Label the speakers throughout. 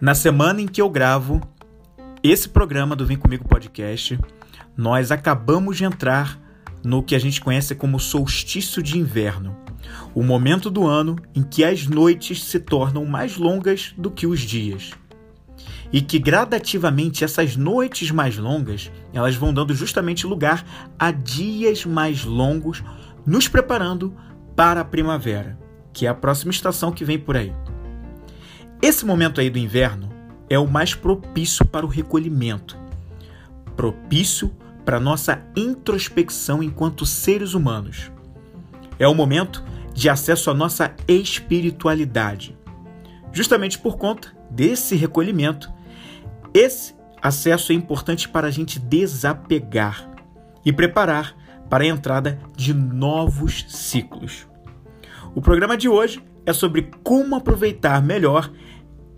Speaker 1: Na semana em que eu gravo esse programa do Vem Comigo Podcast, nós acabamos de entrar no que a gente conhece como solstício de inverno, o momento do ano em que as noites se tornam mais longas do que os dias. E que gradativamente essas noites mais longas, elas vão dando justamente lugar a dias mais longos, nos preparando para a primavera, que é a próxima estação que vem por aí. Esse momento aí do inverno é o mais propício para o recolhimento, propício para nossa introspecção enquanto seres humanos. É o momento de acesso à nossa espiritualidade. Justamente por conta desse recolhimento, esse acesso é importante para a gente desapegar e preparar para a entrada de novos ciclos. O programa de hoje é sobre como aproveitar melhor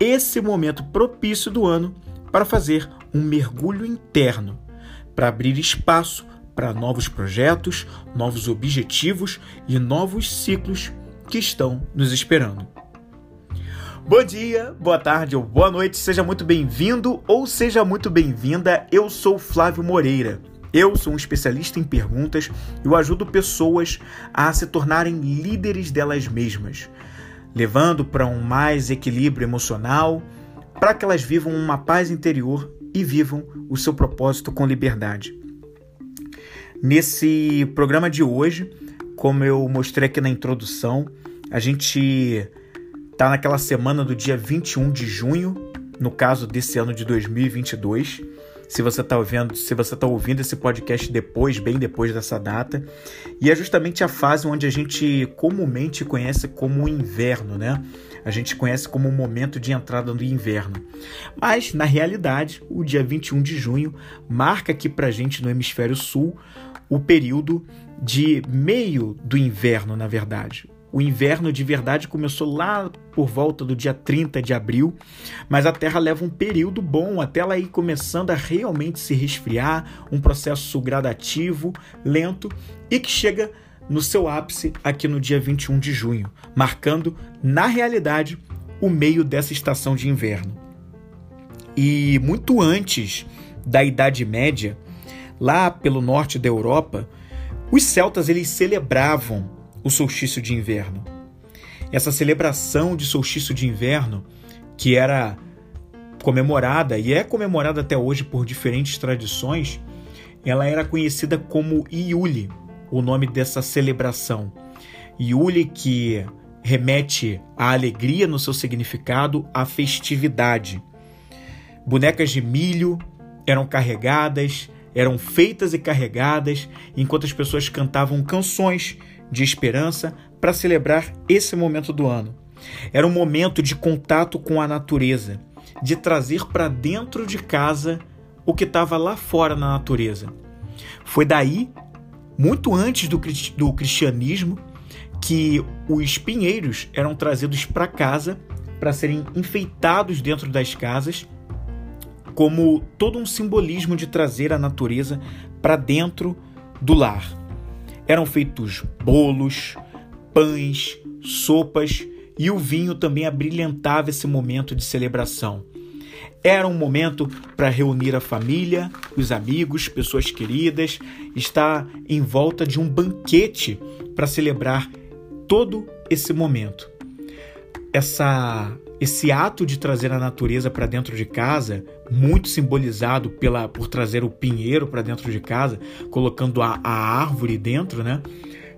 Speaker 1: esse momento propício do ano para fazer um mergulho interno, para abrir espaço para novos projetos, novos objetivos e novos ciclos que estão nos esperando. Bom dia, boa tarde ou boa noite, seja muito bem-vindo ou seja muito bem-vinda. Eu sou Flávio Moreira. Eu sou um especialista em perguntas e eu ajudo pessoas a se tornarem líderes delas mesmas, levando para um mais equilíbrio emocional, para que elas vivam uma paz interior e vivam o seu propósito com liberdade. Nesse programa de hoje, como eu mostrei aqui na introdução, a gente está naquela semana do dia 21 de junho, no caso desse ano de 2022 se você está ouvindo, se você tá ouvindo esse podcast depois, bem depois dessa data. E é justamente a fase onde a gente comumente conhece como inverno, né? A gente conhece como o momento de entrada do inverno. Mas, na realidade, o dia 21 de junho marca aqui pra gente no hemisfério sul o período de meio do inverno, na verdade. O inverno de verdade começou lá por volta do dia 30 de abril, mas a Terra leva um período bom até ela ir começando a realmente se resfriar, um processo gradativo, lento e que chega no seu ápice aqui no dia 21 de junho, marcando, na realidade, o meio dessa estação de inverno. E muito antes da Idade Média, lá pelo norte da Europa, os celtas eles celebravam o solstício de inverno. Essa celebração de solstício de inverno, que era comemorada e é comemorada até hoje por diferentes tradições, ela era conhecida como Iuli, o nome dessa celebração. Iuli que remete à alegria no seu significado, à festividade. Bonecas de milho eram carregadas, eram feitas e carregadas, enquanto as pessoas cantavam canções de esperança para celebrar esse momento do ano. Era um momento de contato com a natureza, de trazer para dentro de casa o que estava lá fora na natureza. Foi daí, muito antes do, do cristianismo, que os pinheiros eram trazidos para casa para serem enfeitados dentro das casas, como todo um simbolismo de trazer a natureza para dentro do lar. Eram feitos bolos, pães, sopas e o vinho também abrilhantava esse momento de celebração. Era um momento para reunir a família, os amigos, pessoas queridas, estar em volta de um banquete para celebrar todo esse momento. Essa esse ato de trazer a natureza para dentro de casa, muito simbolizado pela, por trazer o pinheiro para dentro de casa, colocando a, a árvore dentro, né?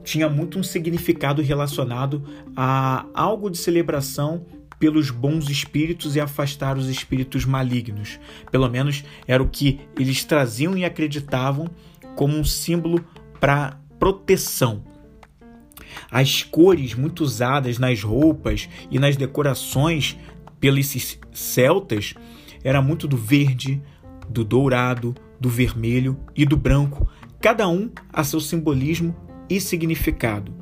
Speaker 1: Tinha muito um significado relacionado a algo de celebração pelos bons espíritos e afastar os espíritos malignos. Pelo menos era o que eles traziam e acreditavam como um símbolo para proteção as cores muito usadas nas roupas e nas decorações pelos celtas era muito do verde, do dourado, do vermelho e do branco, cada um a seu simbolismo e significado.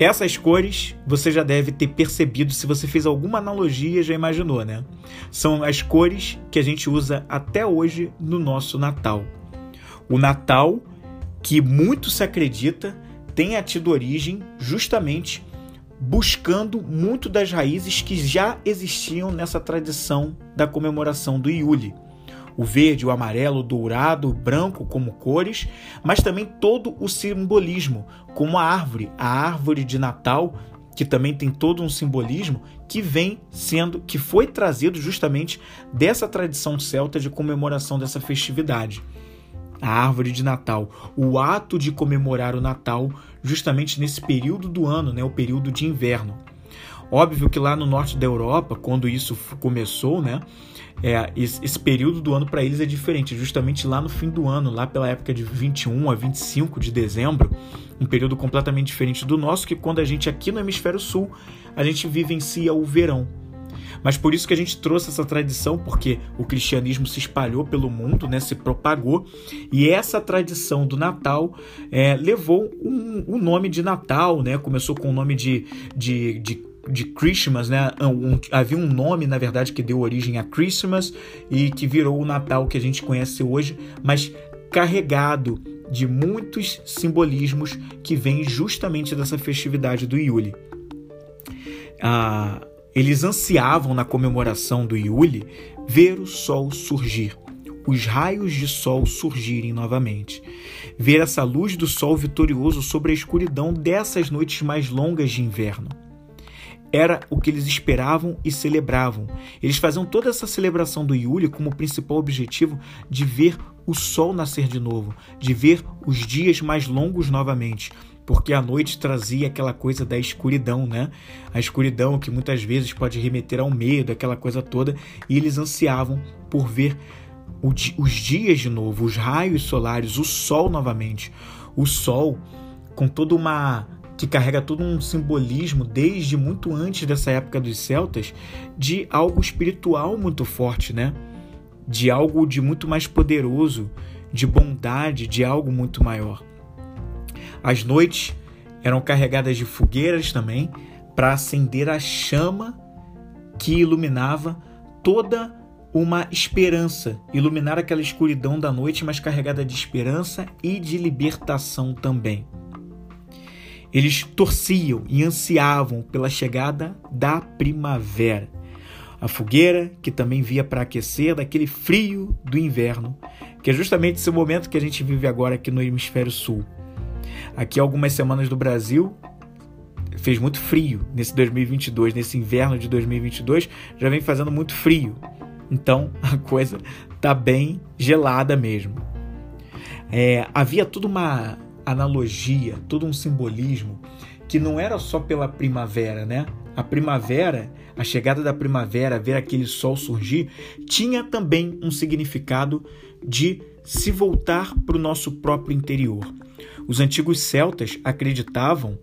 Speaker 1: Essas cores você já deve ter percebido se você fez alguma analogia, já imaginou, né? São as cores que a gente usa até hoje no nosso Natal. O Natal, que muito se acredita, tenha tido origem justamente buscando muito das raízes que já existiam nessa tradição da comemoração do Iule. O verde, o amarelo, o dourado, o branco como cores, mas também todo o simbolismo, como a árvore, a árvore de Natal, que também tem todo um simbolismo que vem sendo, que foi trazido justamente dessa tradição celta de comemoração dessa festividade a árvore de Natal, o ato de comemorar o Natal justamente nesse período do ano, né, o período de inverno. Óbvio que lá no norte da Europa, quando isso começou, né, é, esse período do ano para eles é diferente, justamente lá no fim do ano, lá pela época de 21 a 25 de dezembro, um período completamente diferente do nosso, que quando a gente aqui no hemisfério sul, a gente vivencia o verão. Mas por isso que a gente trouxe essa tradição, porque o cristianismo se espalhou pelo mundo, né, se propagou, e essa tradição do Natal é, levou o um, um nome de Natal, né, começou com o nome de, de, de de Christmas, né? Um, havia um nome, na verdade, que deu origem a Christmas e que virou o Natal que a gente conhece hoje, mas carregado de muitos simbolismos que vêm justamente dessa festividade do Yule. Ah, eles ansiavam na comemoração do Iule ver o sol surgir, os raios de sol surgirem novamente, ver essa luz do sol vitorioso sobre a escuridão dessas noites mais longas de inverno. Era o que eles esperavam e celebravam. Eles faziam toda essa celebração do Iule como principal objetivo de ver o sol nascer de novo, de ver os dias mais longos novamente, porque a noite trazia aquela coisa da escuridão, né? A escuridão que muitas vezes pode remeter ao medo, aquela coisa toda, e eles ansiavam por ver os dias de novo, os raios solares, o sol novamente. O sol com toda uma que carrega todo um simbolismo desde muito antes dessa época dos celtas de algo espiritual muito forte, né? De algo de muito mais poderoso, de bondade, de algo muito maior. As noites eram carregadas de fogueiras também para acender a chama que iluminava toda uma esperança, iluminar aquela escuridão da noite, mas carregada de esperança e de libertação também. Eles torciam e ansiavam pela chegada da primavera. A fogueira que também via para aquecer daquele frio do inverno, que é justamente esse momento que a gente vive agora aqui no hemisfério sul. Aqui, algumas semanas do Brasil, fez muito frio nesse 2022, nesse inverno de 2022, já vem fazendo muito frio. Então a coisa tá bem gelada mesmo. É, havia toda uma analogia, todo um simbolismo que não era só pela primavera, né? A primavera, a chegada da primavera, ver aquele sol surgir, tinha também um significado de se voltar para o nosso próprio interior. Os antigos celtas acreditavam,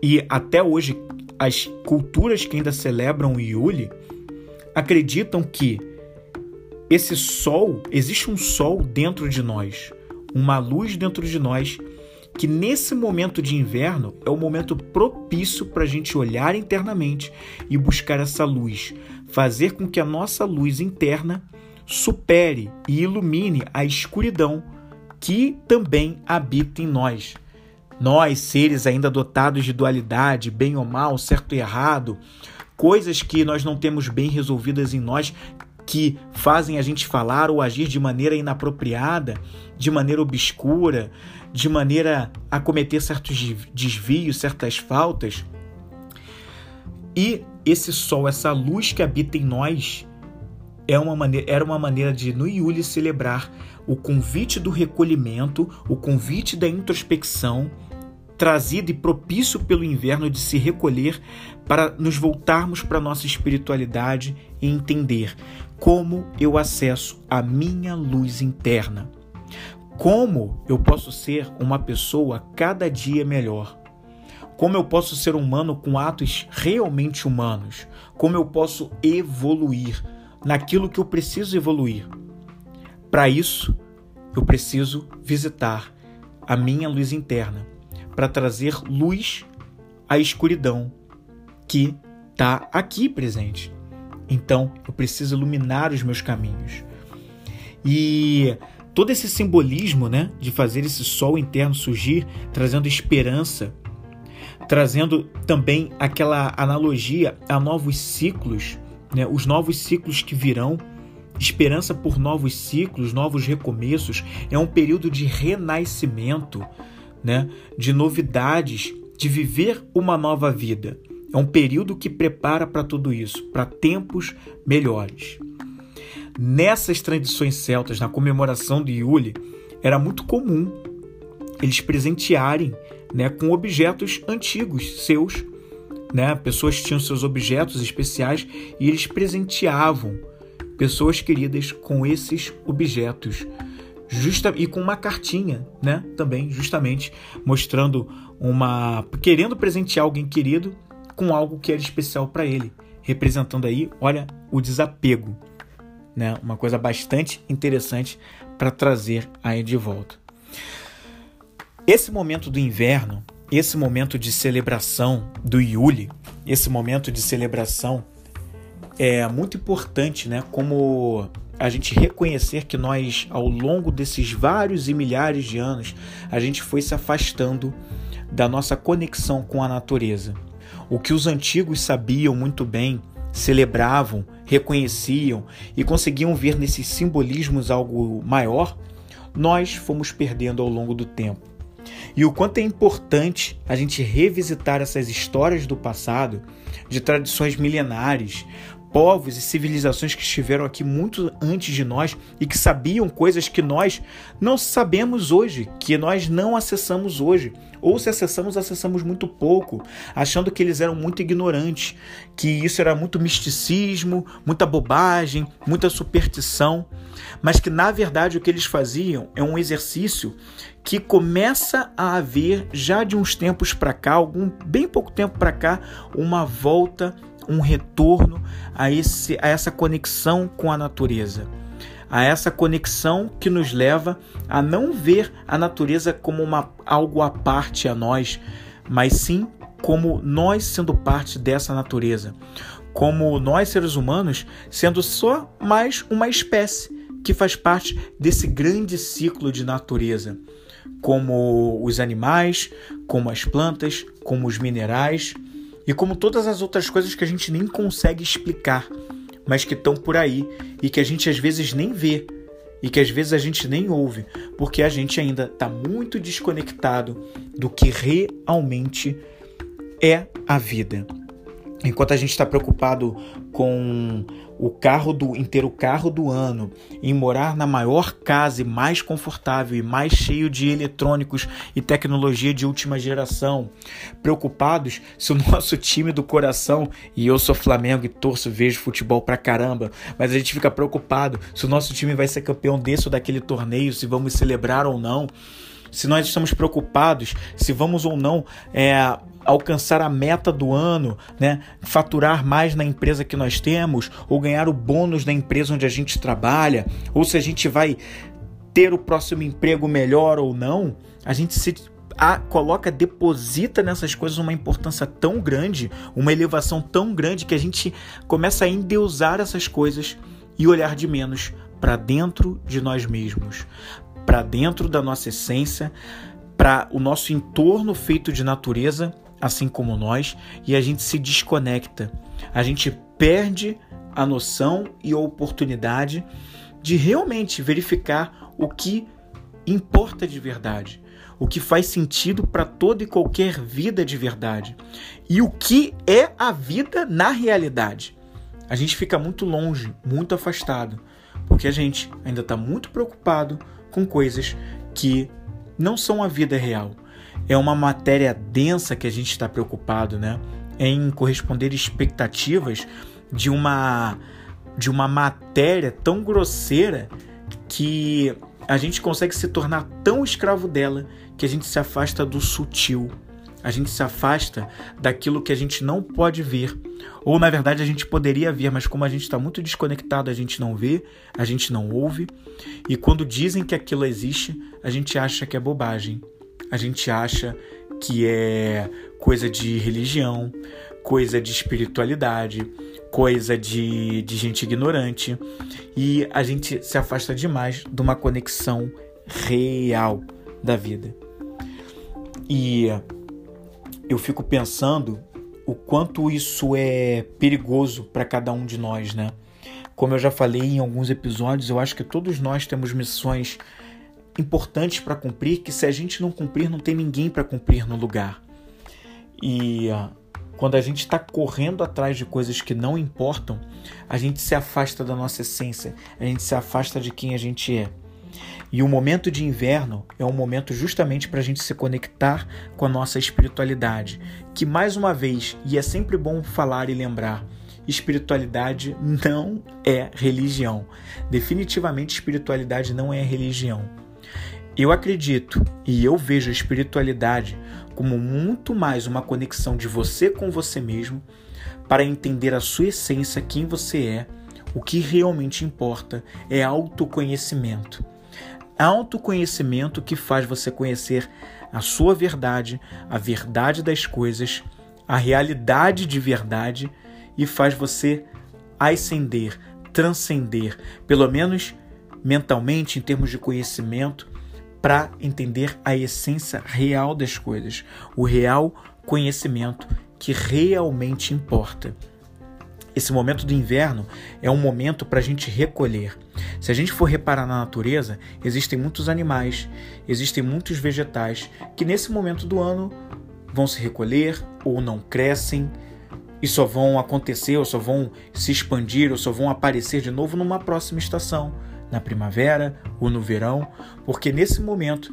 Speaker 1: e até hoje as culturas que ainda celebram o Yule acreditam que esse sol, existe um sol dentro de nós, uma luz dentro de nós, que nesse momento de inverno é o momento propício para a gente olhar internamente e buscar essa luz, fazer com que a nossa luz interna supere e ilumine a escuridão que também habita em nós. Nós, seres ainda dotados de dualidade, bem ou mal, certo e errado, coisas que nós não temos bem resolvidas em nós, que fazem a gente falar ou agir de maneira inapropriada, de maneira obscura, de maneira a cometer certos desvios, certas faltas. E esse sol, essa luz que habita em nós, é uma maneira, era uma maneira de no Yuli celebrar o convite do recolhimento, o convite da introspecção, trazido e propício pelo inverno de se recolher para nos voltarmos para a nossa espiritualidade e entender como eu acesso a minha luz interna. Como eu posso ser uma pessoa cada dia melhor. Como eu posso ser humano com atos realmente humanos. Como eu posso evoluir naquilo que eu preciso evoluir. Para isso, eu preciso visitar a minha luz interna para trazer luz à escuridão que está aqui presente. Então, eu preciso iluminar os meus caminhos. E todo esse simbolismo, né, de fazer esse sol interno surgir, trazendo esperança, trazendo também aquela analogia a novos ciclos, né? os novos ciclos que virão. Esperança por novos ciclos, novos recomeços, é um período de renascimento, né? de novidades, de viver uma nova vida. É um período que prepara para tudo isso, para tempos melhores. Nessas tradições celtas, na comemoração de Yule, era muito comum eles presentearem né, com objetos antigos seus. Né? Pessoas tinham seus objetos especiais e eles presenteavam pessoas queridas com esses objetos. Justa, e com uma cartinha, né? Também, justamente mostrando uma. querendo presentear alguém querido com algo que era especial para ele, representando aí, olha, o desapego, né? Uma coisa bastante interessante para trazer aí de volta. Esse momento do inverno, esse momento de celebração do Yule, esse momento de celebração é muito importante, né? Como a gente reconhecer que nós, ao longo desses vários e milhares de anos, a gente foi se afastando da nossa conexão com a natureza. O que os antigos sabiam muito bem, celebravam, reconheciam e conseguiam ver nesses simbolismos algo maior, nós fomos perdendo ao longo do tempo. E o quanto é importante a gente revisitar essas histórias do passado, de tradições milenares, povos e civilizações que estiveram aqui muito antes de nós e que sabiam coisas que nós não sabemos hoje, que nós não acessamos hoje. Ou se acessamos, acessamos muito pouco, achando que eles eram muito ignorantes, que isso era muito misticismo, muita bobagem, muita superstição, mas que na verdade o que eles faziam é um exercício que começa a haver já de uns tempos para cá, algum bem pouco tempo para cá, uma volta, um retorno a, esse, a essa conexão com a natureza. A essa conexão que nos leva a não ver a natureza como uma, algo à parte a nós, mas sim como nós sendo parte dessa natureza, como nós seres humanos sendo só mais uma espécie que faz parte desse grande ciclo de natureza como os animais, como as plantas, como os minerais e como todas as outras coisas que a gente nem consegue explicar, mas que estão por aí e que a gente às vezes nem vê e que às vezes a gente nem ouve, porque a gente ainda está muito desconectado do que realmente é a vida. Enquanto a gente está preocupado com o carro do inteiro carro do ano, em morar na maior casa e mais confortável e mais cheio de eletrônicos e tecnologia de última geração, preocupados se o nosso time do coração, e eu sou Flamengo e torço, vejo futebol pra caramba, mas a gente fica preocupado se o nosso time vai ser campeão desse ou daquele torneio, se vamos celebrar ou não. Se nós estamos preocupados se vamos ou não é, alcançar a meta do ano, né? faturar mais na empresa que nós temos, ou ganhar o bônus da empresa onde a gente trabalha, ou se a gente vai ter o próximo emprego melhor ou não, a gente se a, coloca, deposita nessas coisas uma importância tão grande, uma elevação tão grande que a gente começa a endeusar essas coisas e olhar de menos para dentro de nós mesmos, para dentro da nossa essência, para o nosso entorno feito de natureza assim como nós, e a gente se desconecta. A gente perde a noção e a oportunidade de realmente verificar o que importa de verdade, o que faz sentido para toda e qualquer vida de verdade e o que é a vida na realidade. A gente fica muito longe, muito afastado, porque a gente ainda está muito preocupado com coisas que não são a vida real é uma matéria densa que a gente está preocupado, né? Em corresponder expectativas de uma de uma matéria tão grosseira que a gente consegue se tornar tão escravo dela que a gente se afasta do sutil. A gente se afasta daquilo que a gente não pode ver. Ou, na verdade, a gente poderia ver, mas como a gente está muito desconectado, a gente não vê, a gente não ouve. E quando dizem que aquilo existe, a gente acha que é bobagem a gente acha que é coisa de religião, coisa de espiritualidade, coisa de, de gente ignorante e a gente se afasta demais de uma conexão real da vida. E eu fico pensando o quanto isso é perigoso para cada um de nós, né? Como eu já falei em alguns episódios, eu acho que todos nós temos missões importantes para cumprir que se a gente não cumprir, não tem ninguém para cumprir no lugar. E uh, quando a gente está correndo atrás de coisas que não importam, a gente se afasta da nossa essência, a gente se afasta de quem a gente é. E o momento de inverno é um momento justamente para a gente se conectar com a nossa espiritualidade, que mais uma vez, e é sempre bom falar e lembrar, espiritualidade não é religião. Definitivamente, espiritualidade não é religião. Eu acredito e eu vejo a espiritualidade como muito mais uma conexão de você com você mesmo para entender a sua essência, quem você é, o que realmente importa é autoconhecimento. Autoconhecimento que faz você conhecer a sua verdade, a verdade das coisas, a realidade de verdade e faz você ascender, transcender, pelo menos mentalmente, em termos de conhecimento, para entender a essência real das coisas, o real conhecimento que realmente importa. Esse momento do inverno é um momento para a gente recolher. Se a gente for reparar na natureza, existem muitos animais, existem muitos vegetais que nesse momento do ano vão se recolher ou não crescem e só vão acontecer, ou só vão se expandir, ou só vão aparecer de novo numa próxima estação na primavera ou no verão, porque nesse momento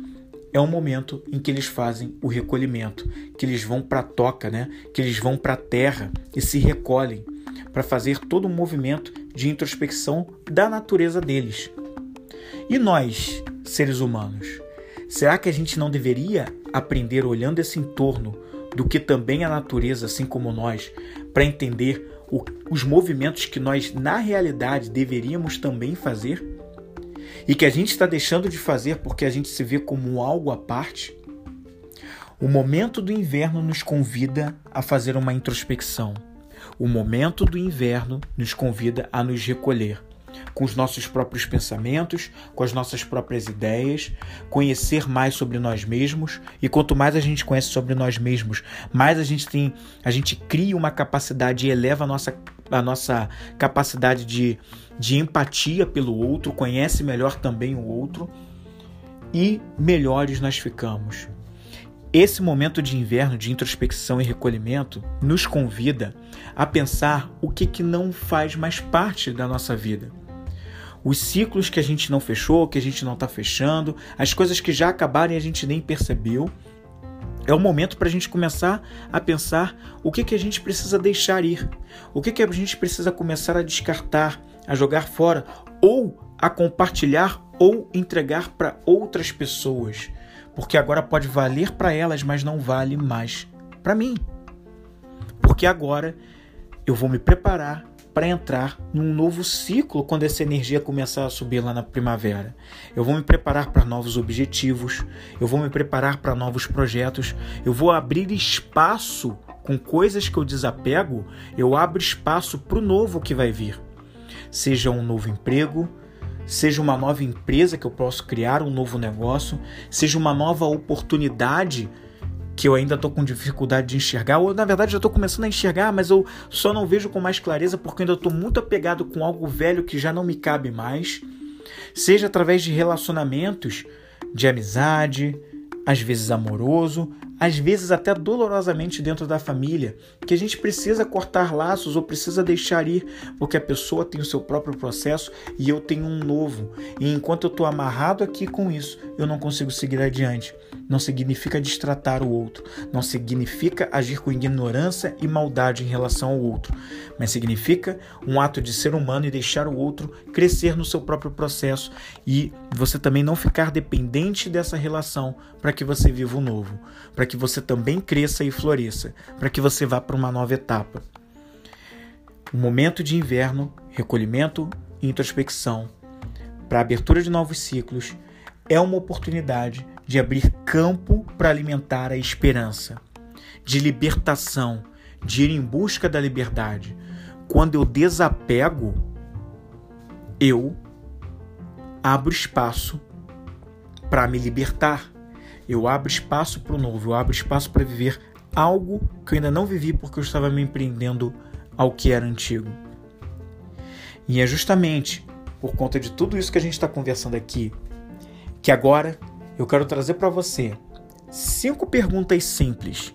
Speaker 1: é um momento em que eles fazem o recolhimento, que eles vão para a toca, né? que eles vão para a terra e se recolhem para fazer todo um movimento de introspecção da natureza deles. E nós, seres humanos, será que a gente não deveria aprender olhando esse entorno do que também a natureza, assim como nós, para entender o, os movimentos que nós, na realidade, deveríamos também fazer? E que a gente está deixando de fazer porque a gente se vê como algo à parte, o momento do inverno nos convida a fazer uma introspecção. O momento do inverno nos convida a nos recolher com os nossos próprios pensamentos, com as nossas próprias ideias, conhecer mais sobre nós mesmos e quanto mais a gente conhece sobre nós mesmos, mais a gente tem, a gente cria uma capacidade e eleva a nossa, a nossa capacidade de, de empatia pelo outro, conhece melhor também o outro e melhores nós ficamos. Esse momento de inverno, de introspecção e recolhimento, nos convida a pensar o que, que não faz mais parte da nossa vida os ciclos que a gente não fechou, que a gente não está fechando, as coisas que já acabaram e a gente nem percebeu. É o momento para a gente começar a pensar o que, que a gente precisa deixar ir, o que, que a gente precisa começar a descartar, a jogar fora, ou a compartilhar ou entregar para outras pessoas, porque agora pode valer para elas, mas não vale mais para mim. Porque agora eu vou me preparar para entrar num novo ciclo quando essa energia começar a subir lá na primavera. Eu vou me preparar para novos objetivos, eu vou me preparar para novos projetos, eu vou abrir espaço com coisas que eu desapego, eu abro espaço para o novo que vai vir. Seja um novo emprego, seja uma nova empresa que eu posso criar, um novo negócio, seja uma nova oportunidade que eu ainda estou com dificuldade de enxergar, ou na verdade já estou começando a enxergar, mas eu só não vejo com mais clareza porque ainda estou muito apegado com algo velho que já não me cabe mais, seja através de relacionamentos de amizade, às vezes amoroso, às vezes até dolorosamente dentro da família, que a gente precisa cortar laços ou precisa deixar ir, porque a pessoa tem o seu próprio processo e eu tenho um novo. E enquanto eu estou amarrado aqui com isso, eu não consigo seguir adiante. Não significa destratar o outro, não significa agir com ignorância e maldade em relação ao outro, mas significa um ato de ser humano e deixar o outro crescer no seu próprio processo e você também não ficar dependente dessa relação para que você viva o novo, para que você também cresça e floresça, para que você vá para uma nova etapa. O momento de inverno, recolhimento e introspecção para a abertura de novos ciclos é uma oportunidade de abrir campo para alimentar a esperança, de libertação, de ir em busca da liberdade. Quando eu desapego, eu abro espaço para me libertar. Eu abro espaço para o novo, eu abro espaço para viver algo que eu ainda não vivi porque eu estava me empreendendo ao que era antigo. E é justamente por conta de tudo isso que a gente está conversando aqui que agora eu quero trazer para você cinco perguntas simples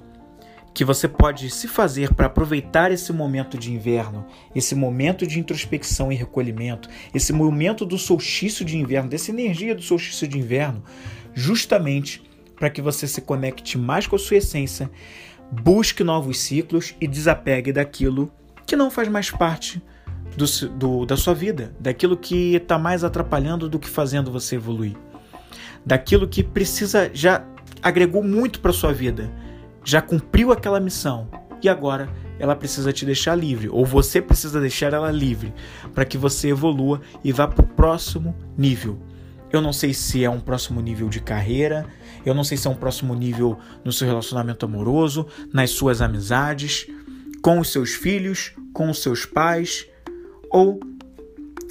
Speaker 1: que você pode se fazer para aproveitar esse momento de inverno, esse momento de introspecção e recolhimento, esse momento do solstício de inverno, dessa energia do solstício de inverno, justamente para que você se conecte mais com a sua essência, busque novos ciclos e desapegue daquilo que não faz mais parte do, do, da sua vida, daquilo que está mais atrapalhando do que fazendo você evoluir, daquilo que precisa já agregou muito para sua vida já cumpriu aquela missão e agora ela precisa te deixar livre, ou você precisa deixar ela livre, para que você evolua e vá para o próximo nível. Eu não sei se é um próximo nível de carreira, eu não sei se é um próximo nível no seu relacionamento amoroso, nas suas amizades, com os seus filhos, com os seus pais, ou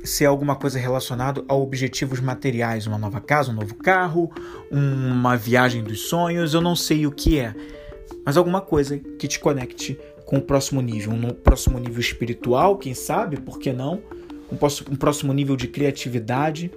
Speaker 1: se é alguma coisa relacionada a objetivos materiais, uma nova casa, um novo carro, uma viagem dos sonhos, eu não sei o que é mas alguma coisa que te conecte com o próximo nível, um próximo nível espiritual, quem sabe, por que não? Um, próximo nível de criatividade,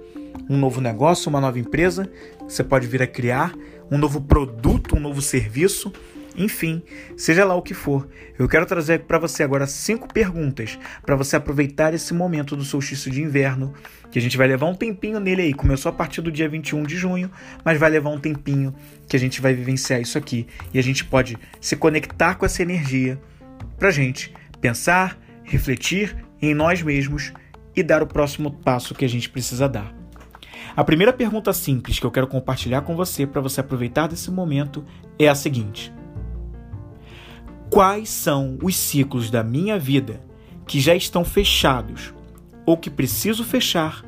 Speaker 1: um novo negócio, uma nova empresa você pode vir a criar, um novo produto, um novo serviço enfim, seja lá o que for, eu quero trazer para você agora cinco perguntas para você aproveitar esse momento do solstício de inverno, que a gente vai levar um tempinho nele aí. Começou a partir do dia 21 de junho, mas vai levar um tempinho que a gente vai vivenciar isso aqui e a gente pode se conectar com essa energia para gente pensar, refletir em nós mesmos e dar o próximo passo que a gente precisa dar. A primeira pergunta simples que eu quero compartilhar com você para você aproveitar desse momento é a seguinte quais são os ciclos da minha vida que já estão fechados ou que preciso fechar,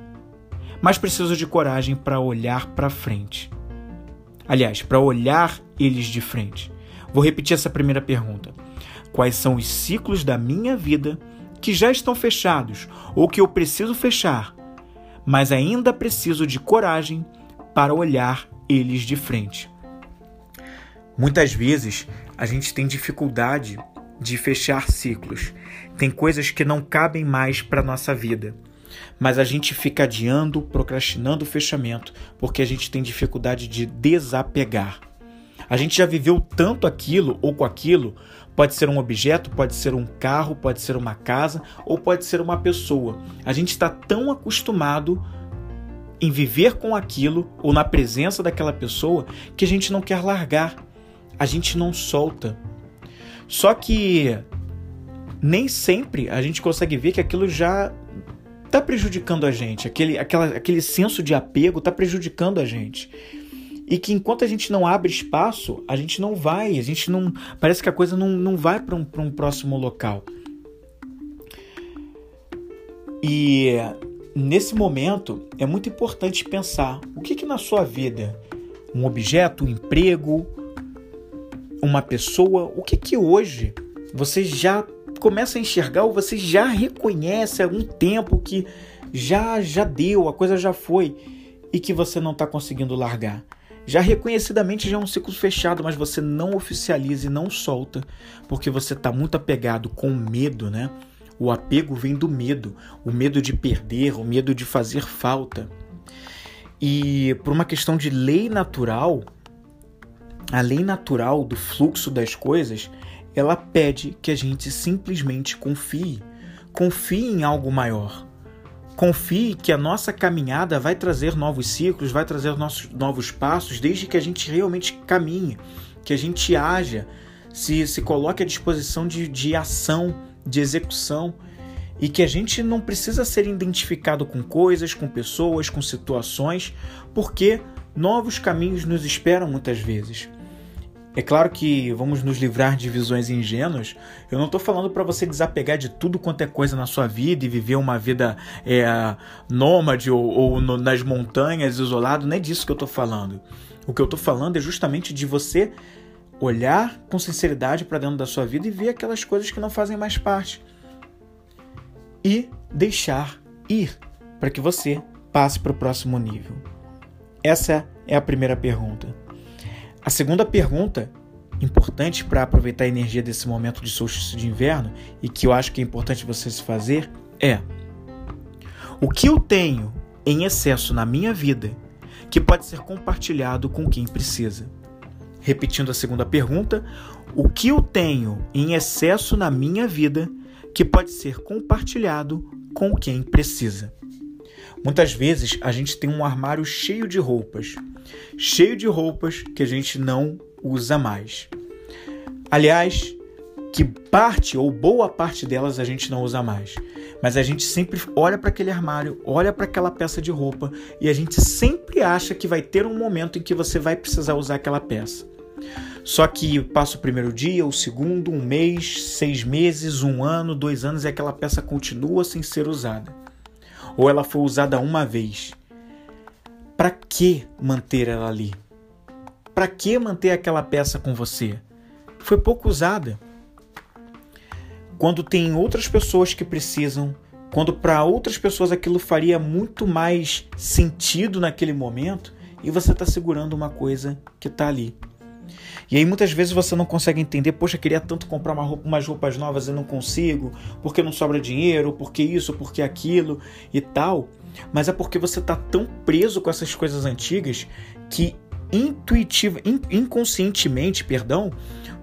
Speaker 1: mas preciso de coragem para olhar para frente. Aliás, para olhar eles de frente. Vou repetir essa primeira pergunta. Quais são os ciclos da minha vida que já estão fechados ou que eu preciso fechar, mas ainda preciso de coragem para olhar eles de frente? Muitas vezes a gente tem dificuldade de fechar ciclos. Tem coisas que não cabem mais para nossa vida. Mas a gente fica adiando, procrastinando o fechamento, porque a gente tem dificuldade de desapegar. A gente já viveu tanto aquilo ou com aquilo, pode ser um objeto, pode ser um carro, pode ser uma casa ou pode ser uma pessoa. A gente está tão acostumado em viver com aquilo ou na presença daquela pessoa que a gente não quer largar a gente não solta. Só que nem sempre a gente consegue ver que aquilo já está prejudicando a gente, aquele, aquela, aquele senso de apego está prejudicando a gente. E que enquanto a gente não abre espaço, a gente não vai, a gente não. Parece que a coisa não, não vai para um, um próximo local. E nesse momento é muito importante pensar o que, que na sua vida, um objeto, um emprego, uma pessoa, o que que hoje você já começa a enxergar ou você já reconhece há algum tempo que já já deu, a coisa já foi e que você não está conseguindo largar. Já reconhecidamente já é um ciclo fechado, mas você não oficializa e não solta porque você está muito apegado com medo, né? O apego vem do medo, o medo de perder, o medo de fazer falta. E por uma questão de lei natural, a lei natural do fluxo das coisas, ela pede que a gente simplesmente confie. Confie em algo maior. Confie que a nossa caminhada vai trazer novos ciclos, vai trazer nossos novos passos, desde que a gente realmente caminhe, que a gente haja, se, se coloque à disposição de, de ação, de execução, e que a gente não precisa ser identificado com coisas, com pessoas, com situações, porque novos caminhos nos esperam muitas vezes. É claro que vamos nos livrar de visões ingênuas. Eu não estou falando para você desapegar de tudo quanto é coisa na sua vida e viver uma vida é, nômade ou, ou no, nas montanhas, isolado. Não é disso que eu estou falando. O que eu estou falando é justamente de você olhar com sinceridade para dentro da sua vida e ver aquelas coisas que não fazem mais parte. E deixar ir para que você passe para o próximo nível. Essa é a primeira pergunta. A segunda pergunta, importante para aproveitar a energia desse momento de solstício de inverno e que eu acho que é importante você se fazer é: o que eu tenho em excesso na minha vida que pode ser compartilhado com quem precisa? Repetindo a segunda pergunta, o que eu tenho em excesso na minha vida que pode ser compartilhado com quem precisa? Muitas vezes a gente tem um armário cheio de roupas, cheio de roupas que a gente não usa mais. Aliás, que parte ou boa parte delas a gente não usa mais. Mas a gente sempre olha para aquele armário, olha para aquela peça de roupa e a gente sempre acha que vai ter um momento em que você vai precisar usar aquela peça. Só que passa o primeiro dia, o segundo, um mês, seis meses, um ano, dois anos e aquela peça continua sem ser usada. Ou ela foi usada uma vez. Para que manter ela ali? Para que manter aquela peça com você? Foi pouco usada. Quando tem outras pessoas que precisam, quando para outras pessoas aquilo faria muito mais sentido naquele momento, e você está segurando uma coisa que está ali. E aí muitas vezes você não consegue entender, poxa, queria tanto comprar uma roupa, umas roupas novas e não consigo, porque não sobra dinheiro, porque isso, porque aquilo e tal. Mas é porque você está tão preso com essas coisas antigas que intuitiva, inconscientemente, perdão,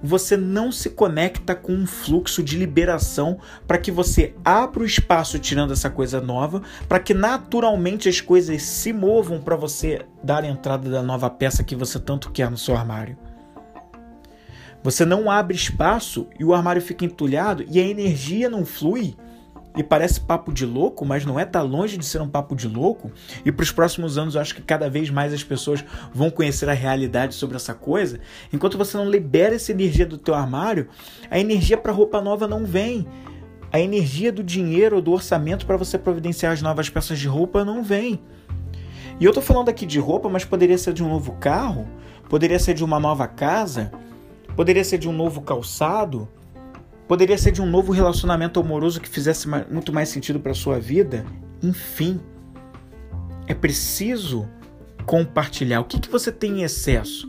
Speaker 1: você não se conecta com um fluxo de liberação para que você abra o espaço tirando essa coisa nova, para que naturalmente as coisas se movam para você dar a entrada da nova peça que você tanto quer no seu armário. Você não abre espaço e o armário fica entulhado e a energia não flui e parece papo de louco, mas não é tá longe de ser um papo de louco. E para os próximos anos eu acho que cada vez mais as pessoas vão conhecer a realidade sobre essa coisa. Enquanto você não libera essa energia do teu armário, a energia para roupa nova não vem. A energia do dinheiro ou do orçamento para você providenciar as novas peças de roupa não vem. E eu tô falando aqui de roupa, mas poderia ser de um novo carro, poderia ser de uma nova casa, poderia ser de um novo calçado, Poderia ser de um novo relacionamento amoroso que fizesse muito mais sentido para sua vida. Enfim, é preciso compartilhar. O que, que você tem em excesso?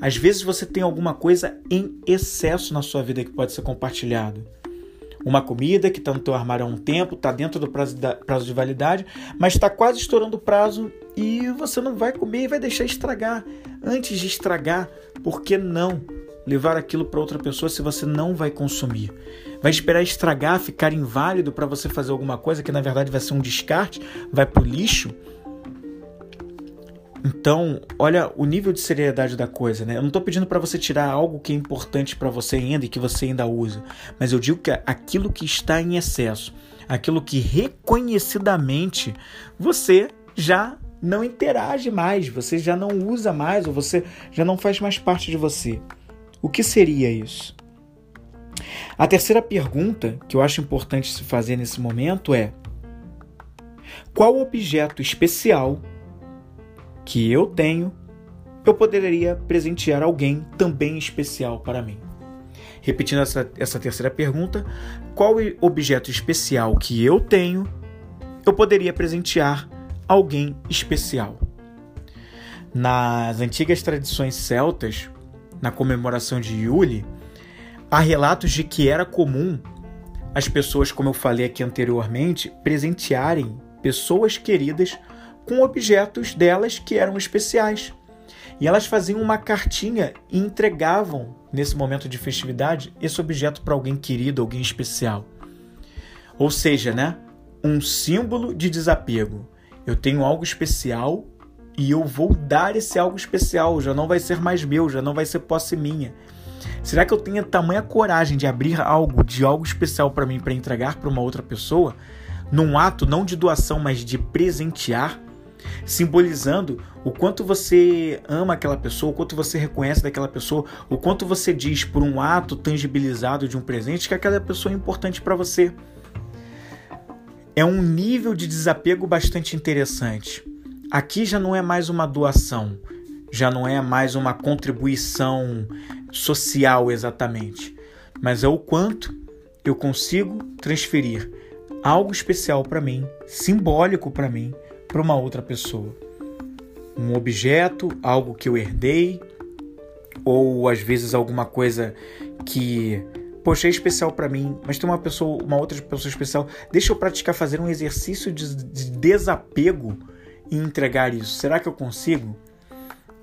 Speaker 1: Às vezes você tem alguma coisa em excesso na sua vida que pode ser compartilhado. Uma comida que está no teu armário há um tempo, está dentro do prazo, prazo de validade, mas está quase estourando o prazo e você não vai comer e vai deixar estragar. Antes de estragar, por que não? Levar aquilo para outra pessoa se você não vai consumir? Vai esperar estragar, ficar inválido para você fazer alguma coisa que na verdade vai ser um descarte, vai pro lixo? Então, olha o nível de seriedade da coisa, né? Eu não estou pedindo para você tirar algo que é importante para você ainda e que você ainda usa, mas eu digo que aquilo que está em excesso, aquilo que reconhecidamente você já não interage mais, você já não usa mais ou você já não faz mais parte de você. O que seria isso? A terceira pergunta que eu acho importante se fazer nesse momento é: qual objeto especial que eu tenho eu poderia presentear alguém também especial para mim? Repetindo essa, essa terceira pergunta, qual objeto especial que eu tenho eu poderia presentear alguém especial? Nas antigas tradições celtas, na comemoração de Yule, há relatos de que era comum as pessoas, como eu falei aqui anteriormente, presentearem pessoas queridas com objetos delas que eram especiais. E elas faziam uma cartinha e entregavam, nesse momento de festividade, esse objeto para alguém querido, alguém especial. Ou seja, né? Um símbolo de desapego. Eu tenho algo especial e eu vou dar esse algo especial, já não vai ser mais meu, já não vai ser posse minha. Será que eu tenho tamanha coragem de abrir algo de algo especial para mim para entregar para uma outra pessoa, num ato não de doação, mas de presentear, simbolizando o quanto você ama aquela pessoa, o quanto você reconhece daquela pessoa, o quanto você diz por um ato tangibilizado de um presente que aquela pessoa é importante para você. É um nível de desapego bastante interessante. Aqui já não é mais uma doação, já não é mais uma contribuição social exatamente, mas é o quanto eu consigo transferir algo especial para mim, simbólico para mim, para uma outra pessoa. Um objeto, algo que eu herdei, ou às vezes alguma coisa que poxa, é especial para mim, mas tem uma pessoa, uma outra pessoa especial. Deixa eu praticar fazer um exercício de, de desapego e entregar isso. Será que eu consigo?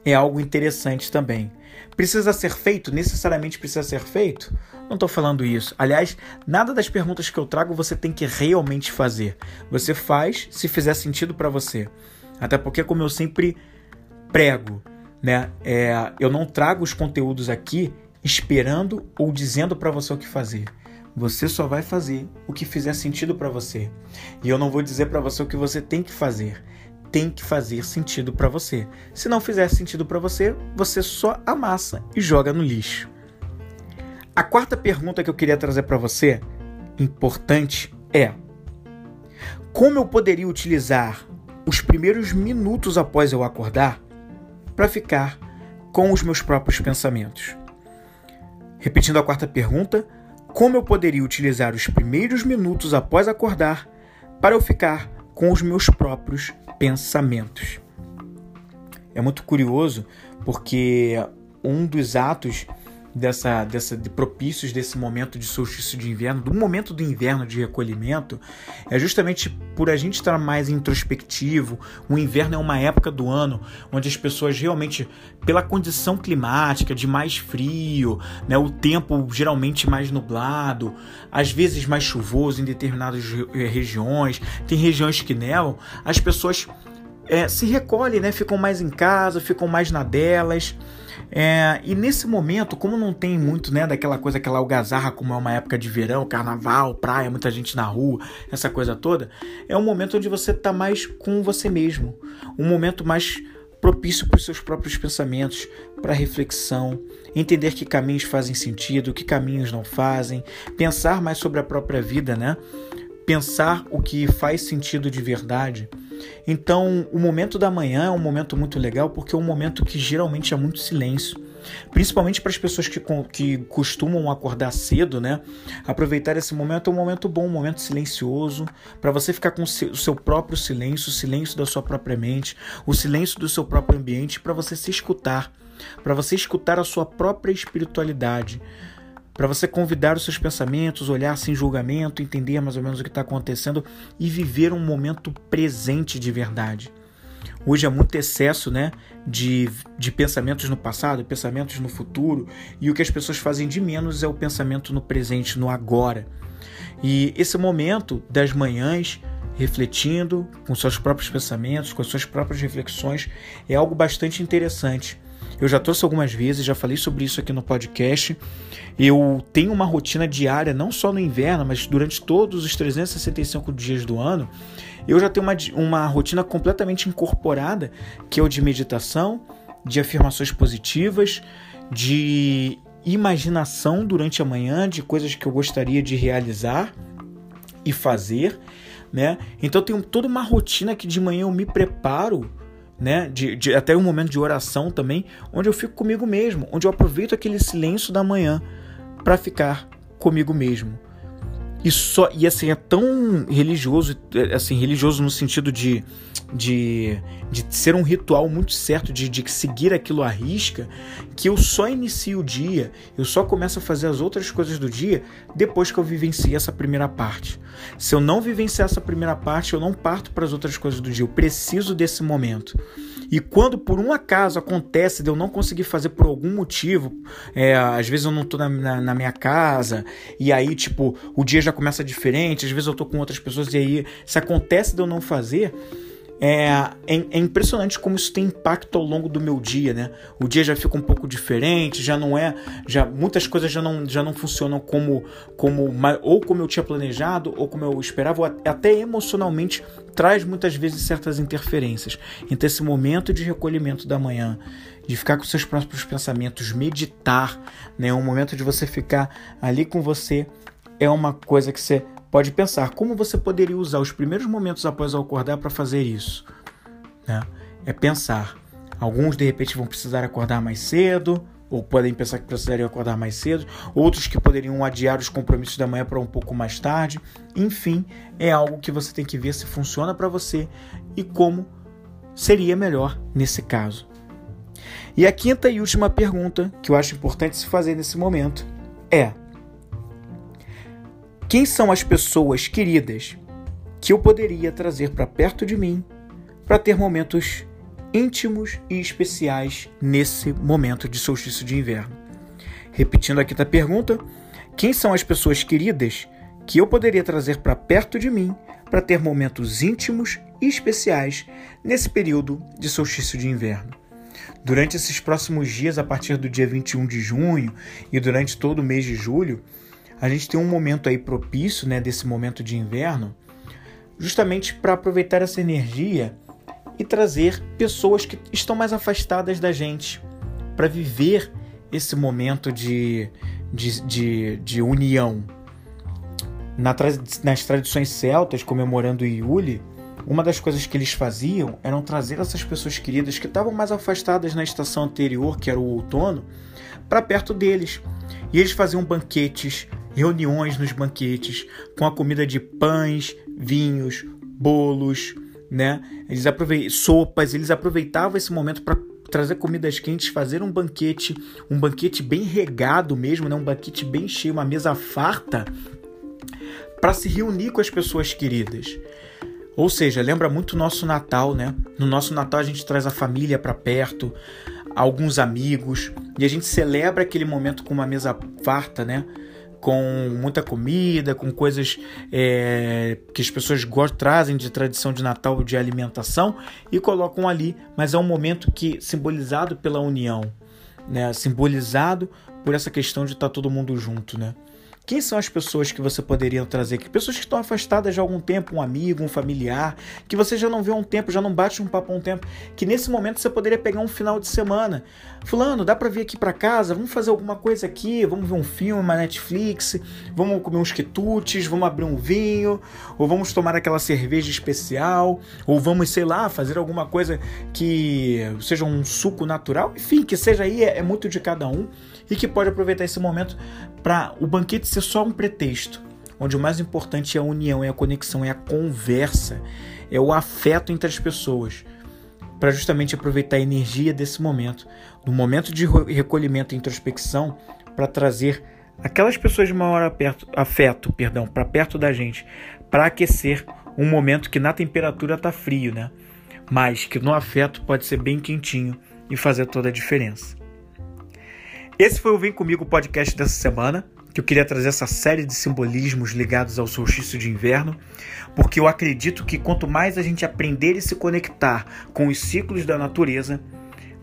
Speaker 1: É algo interessante também. Precisa ser feito? Necessariamente precisa ser feito? Não estou falando isso. Aliás, nada das perguntas que eu trago você tem que realmente fazer. Você faz se fizer sentido para você. Até porque, como eu sempre prego, né? É, eu não trago os conteúdos aqui esperando ou dizendo para você o que fazer. Você só vai fazer o que fizer sentido para você. E eu não vou dizer para você o que você tem que fazer. Tem que fazer sentido para você. Se não fizer sentido para você, você só amassa e joga no lixo. A quarta pergunta que eu queria trazer para você, importante, é: como eu poderia utilizar os primeiros minutos após eu acordar para ficar com os meus próprios pensamentos? Repetindo a quarta pergunta, como eu poderia utilizar os primeiros minutos após acordar para eu ficar com os meus próprios pensamentos? É muito curioso porque um dos atos dessa, dessa de propícios desse momento de solstício de inverno, do momento do inverno de recolhimento, é justamente por a gente estar mais introspectivo. O inverno é uma época do ano onde as pessoas realmente, pela condição climática de mais frio, né, o tempo geralmente mais nublado, às vezes mais chuvoso em determinadas regiões, tem regiões que nevam, as pessoas é, se recolhem, né, ficam mais em casa, ficam mais na delas. É, e nesse momento, como não tem muito né, daquela coisa, aquela algazarra, como é uma época de verão, carnaval, praia, muita gente na rua, essa coisa toda, é um momento onde você está mais com você mesmo. Um momento mais propício para os seus próprios pensamentos, para reflexão, entender que caminhos fazem sentido, que caminhos não fazem, pensar mais sobre a própria vida, né? Pensar o que faz sentido de verdade. Então, o momento da manhã é um momento muito legal porque é um momento que geralmente é muito silêncio. Principalmente para as pessoas que, que costumam acordar cedo, né? Aproveitar esse momento é um momento bom, um momento silencioso, para você ficar com o seu próprio silêncio, o silêncio da sua própria mente, o silêncio do seu próprio ambiente, para você se escutar, para você escutar a sua própria espiritualidade para você convidar os seus pensamentos, olhar sem julgamento, entender mais ou menos o que está acontecendo e viver um momento presente de verdade. Hoje é muito excesso né, de, de pensamentos no passado, pensamentos no futuro, e o que as pessoas fazem de menos é o pensamento no presente, no agora. E esse momento das manhãs, refletindo com seus próprios pensamentos, com suas próprias reflexões, é algo bastante interessante. Eu já trouxe algumas vezes, já falei sobre isso aqui no podcast. Eu tenho uma rotina diária, não só no inverno, mas durante todos os 365 dias do ano. Eu já tenho uma, uma rotina completamente incorporada, que é o de meditação, de afirmações positivas, de imaginação durante a manhã, de coisas que eu gostaria de realizar e fazer, né? Então eu tenho toda uma rotina que de manhã eu me preparo né? De, de, até um momento de oração também, onde eu fico comigo mesmo, onde eu aproveito aquele silêncio da manhã para ficar comigo mesmo. E só e assim é tão religioso, assim religioso no sentido de, de, de ser um ritual muito certo, de, de seguir aquilo à risca, que eu só inicio o dia, eu só começo a fazer as outras coisas do dia depois que eu vivencio essa primeira parte. Se eu não vivenciar essa primeira parte, eu não parto para as outras coisas do dia. Eu preciso desse momento. E quando por um acaso acontece de eu não conseguir fazer por algum motivo, é, às vezes eu não tô na, na, na, minha casa, e aí, tipo, o dia já começa diferente, às vezes eu tô com outras pessoas, e aí, se acontece de eu não fazer, é, é, é, impressionante como isso tem impacto ao longo do meu dia, né? O dia já fica um pouco diferente, já não é, já muitas coisas já não, já não funcionam como, como ou como eu tinha planejado ou como eu esperava, ou até emocionalmente traz muitas vezes certas interferências. Então esse momento de recolhimento da manhã, de ficar com seus próprios pensamentos, meditar, né? Um momento de você ficar ali com você é uma coisa que você pode pensar como você poderia usar os primeiros momentos após acordar para fazer isso. Né? É pensar. Alguns de repente vão precisar acordar mais cedo, ou podem pensar que precisariam acordar mais cedo, outros que poderiam adiar os compromissos da manhã para um pouco mais tarde. Enfim, é algo que você tem que ver se funciona para você e como seria melhor nesse caso. E a quinta e última pergunta que eu acho importante se fazer nesse momento é: quem são as pessoas queridas que eu poderia trazer para perto de mim para ter momentos íntimos e especiais nesse momento de solstício de inverno? Repetindo aqui a pergunta: quem são as pessoas queridas que eu poderia trazer para perto de mim para ter momentos íntimos e especiais nesse período de solstício de inverno? Durante esses próximos dias, a partir do dia 21 de junho e durante todo o mês de julho, a gente tem um momento aí propício, né, desse momento de inverno, justamente para aproveitar essa energia e trazer pessoas que estão mais afastadas da gente para viver esse momento de, de, de, de união. Na, nas tradições celtas, comemorando o Iule, uma das coisas que eles faziam eram trazer essas pessoas queridas que estavam mais afastadas na estação anterior, que era o outono, para perto deles. E eles faziam banquetes, reuniões nos banquetes, com a comida de pães, vinhos, bolos, né? Eles aproveitam sopas, eles aproveitavam esse momento para trazer comidas quentes, fazer um banquete, um banquete bem regado mesmo, né? um banquete bem cheio, uma mesa farta, para se reunir com as pessoas queridas. Ou seja, lembra muito o nosso Natal, né? No nosso Natal a gente traz a família para perto, alguns amigos, e a gente celebra aquele momento com uma mesa farta, né? Com muita comida, com coisas é, que as pessoas gostam, trazem de tradição de Natal de alimentação e colocam ali, mas é um momento que simbolizado pela união, né? simbolizado por essa questão de estar todo mundo junto, né? Quem são as pessoas que você poderia trazer aqui? Pessoas que estão afastadas de algum tempo, um amigo, um familiar, que você já não vê há um tempo, já não bate um papo há um tempo, que nesse momento você poderia pegar um final de semana. Fulano, dá para vir aqui para casa? Vamos fazer alguma coisa aqui? Vamos ver um filme, uma Netflix? Vamos comer uns quitutes? Vamos abrir um vinho? Ou vamos tomar aquela cerveja especial? Ou vamos, sei lá, fazer alguma coisa que seja um suco natural? Enfim, que seja aí, é, é muito de cada um e que pode aproveitar esse momento para o banquete ser só um pretexto, onde o mais importante é a união, é a conexão, é a conversa, é o afeto entre as pessoas, para justamente aproveitar a energia desse momento, do momento de recolhimento e introspecção, para trazer aquelas pessoas de maior aperto, afeto, perdão, para perto da gente, para aquecer um momento que na temperatura está frio, né? Mas que no afeto pode ser bem quentinho e fazer toda a diferença. Esse foi o Vem Comigo podcast dessa semana, que eu queria trazer essa série de simbolismos ligados ao solstício de inverno, porque eu acredito que quanto mais a gente aprender e se conectar com os ciclos da natureza,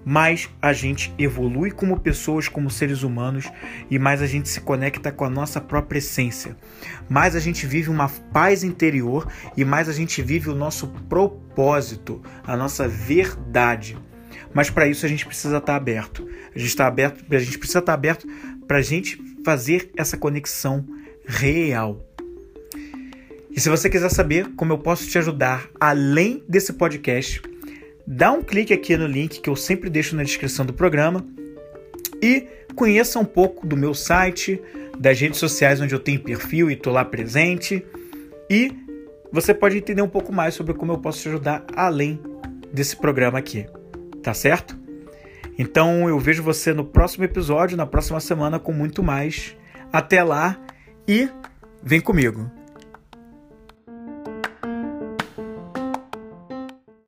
Speaker 1: mais a gente evolui como pessoas, como seres humanos, e mais a gente se conecta com a nossa própria essência. Mais a gente vive uma paz interior e mais a gente vive o nosso propósito, a nossa verdade. Mas para isso a gente precisa estar tá aberto. A gente está aberto, a gente precisa estar tá aberto para a gente fazer essa conexão real. E se você quiser saber como eu posso te ajudar além desse podcast, dá um clique aqui no link que eu sempre deixo na descrição do programa e conheça um pouco do meu site, das redes sociais onde eu tenho perfil e estou lá presente. E você pode entender um pouco mais sobre como eu posso te ajudar além desse programa aqui. Tá certo? Então eu vejo você no próximo episódio, na próxima semana, com muito mais. Até lá e vem comigo!